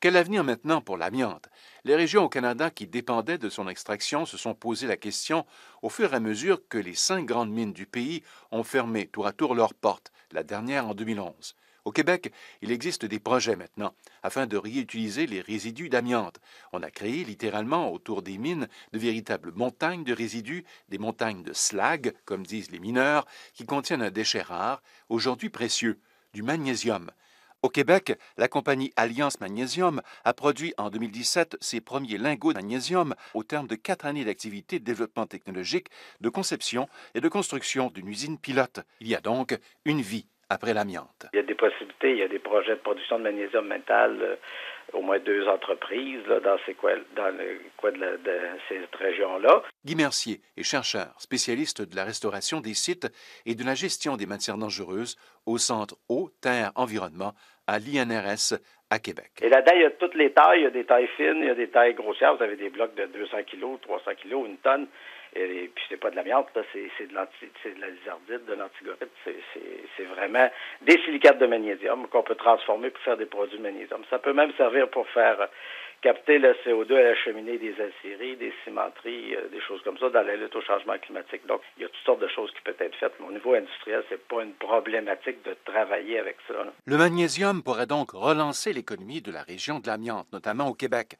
Quel avenir maintenant pour l'amiante? Les régions au Canada qui dépendaient de son extraction se sont posé la question au fur et à mesure que les cinq grandes mines du pays ont fermé tour à tour leurs portes, la dernière en 2011. Au Québec, il existe des projets maintenant afin de réutiliser les résidus d'amiante. On a créé littéralement autour des mines de véritables montagnes de résidus, des montagnes de slag, comme disent les mineurs, qui contiennent un déchet rare, aujourd'hui précieux, du magnésium. Au Québec, la compagnie Alliance Magnésium a produit en 2017 ses premiers lingots de magnésium au terme de quatre années d'activité de développement technologique, de conception et de construction d'une usine pilote. Il y a donc une vie après l'amiante. Il y a des possibilités, il y a des projets de production de magnésium mental, euh, au moins deux entreprises dans, ces dans le coin de, de cette région-là. Guy Mercier est chercheur, spécialiste de la restauration des sites et de la gestion des matières dangereuses au Centre Eau, Terre, Environnement à l'INRS à Québec. Et là-dedans, il y a toutes les tailles. Il y a des tailles fines, il y a des tailles grossières. Vous avez des blocs de 200 kg, 300 kg, une tonne. Et, puis, c'est pas de l'amiante, c'est de, de la lizardite, de l'antigorite. C'est vraiment des silicates de magnésium qu'on peut transformer pour faire des produits de magnésium. Ça peut même servir pour faire capter le CO2 à la cheminée des aciéries, des cimenteries, euh, des choses comme ça dans la lutte au changement climatique. Donc, il y a toutes sortes de choses qui peuvent être faites, mais au niveau industriel, c'est pas une problématique de travailler avec ça. Le magnésium pourrait donc relancer l'économie de la région de l'amiante, notamment au Québec.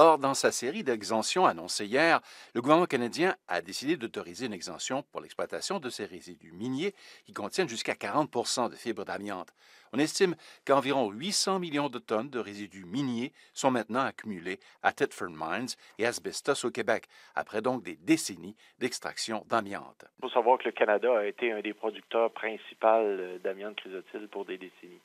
Or, dans sa série d'exemptions annoncée hier, le gouvernement canadien a décidé d'autoriser une exemption pour l'exploitation de ces résidus miniers qui contiennent jusqu'à 40 de fibres d'amiante. On estime qu'environ 800 millions de tonnes de résidus miniers sont maintenant accumulés à Thetford Mines et Asbestos au Québec, après donc des décennies d'extraction d'amiante. Il faut savoir que le Canada a été un des producteurs principaux d'amiante chrysotile pour des décennies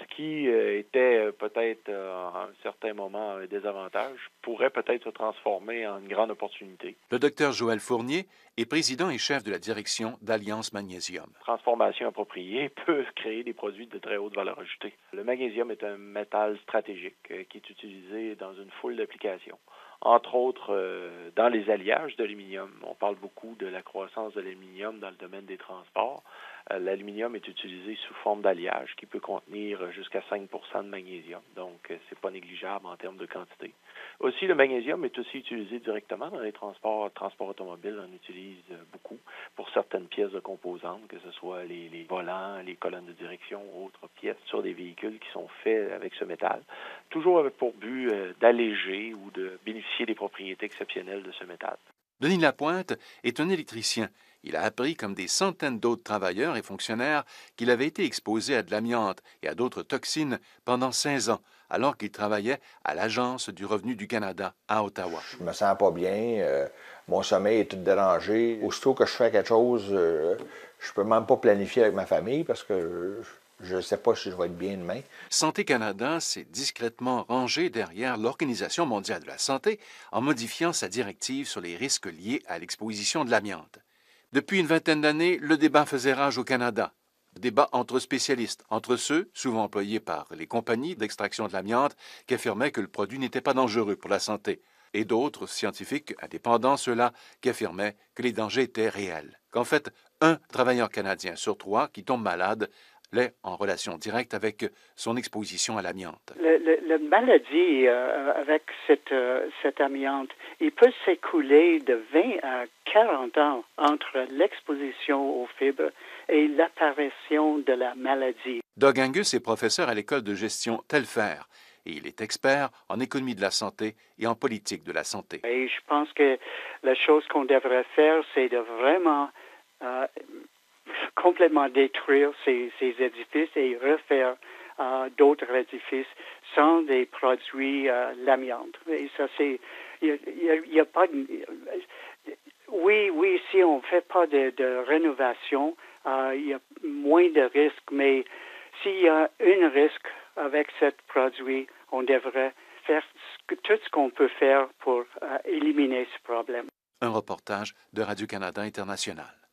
ce qui euh, était euh, peut-être euh, à un certain moment un désavantage pourrait peut-être se transformer en une grande opportunité. Le docteur Joël Fournier est président et chef de la direction d'Alliance Magnésium. Transformation appropriée peut créer des produits de très haute valeur ajoutée. Le magnésium est un métal stratégique qui est utilisé dans une foule d'applications entre autres dans les alliages d'aluminium. On parle beaucoup de la croissance de l'aluminium dans le domaine des transports. Euh, l'aluminium est utilisé sous forme d'alliage qui peut contenir jusqu'à 5% de magnésium. Donc, euh, c'est pas négligeable en termes de quantité. Aussi, le magnésium est aussi utilisé directement dans les transports, transports automobiles. On utilise euh, beaucoup pour certaines pièces de composantes, que ce soit les, les volants, les colonnes de direction autres pièces sur des véhicules qui sont faits avec ce métal. Toujours pour but d'alléger ou de bénéficier des propriétés exceptionnelles de ce métal. Denis Lapointe est un électricien. Il a appris, comme des centaines d'autres travailleurs et fonctionnaires, qu'il avait été exposé à de l'amiante et à d'autres toxines pendant 15 ans, alors qu'il travaillait à l'Agence du revenu du Canada à Ottawa. Je me sens pas bien, euh, mon sommeil est tout dérangé. Aussitôt que je fais quelque chose, euh, je peux même pas planifier avec ma famille parce que je ne sais pas si je vais être bien demain. Santé Canada s'est discrètement rangé derrière l'Organisation mondiale de la santé en modifiant sa directive sur les risques liés à l'exposition de l'amiante. Depuis une vingtaine d'années, le débat faisait rage au Canada. Débat entre spécialistes, entre ceux, souvent employés par les compagnies d'extraction de l'amiante, qui affirmaient que le produit n'était pas dangereux pour la santé, et d'autres scientifiques indépendants, ceux-là, qui affirmaient que les dangers étaient réels, qu'en fait, un travailleur canadien sur trois qui tombe malade l'est en relation directe avec son exposition à l'amiante. La maladie euh, avec cette, euh, cette amiante, il peut s'écouler de 20 à 40 ans entre l'exposition aux fibres et l'apparition de la maladie. Doug Angus est professeur à l'école de gestion Telfer et il est expert en économie de la santé et en politique de la santé. Et je pense que la chose qu'on devrait faire, c'est de vraiment euh, complètement détruire ces, ces édifices et refaire euh, d'autres édifices sans des produits euh. Et ça, c'est, il n'y a, pas oui, oui, si on ne fait pas de, de rénovation, euh, il y a moins de risques, mais s'il y a un risque avec ce produit, on devrait faire tout ce qu'on peut faire pour euh, éliminer ce problème. Un reportage de Radio-Canada International.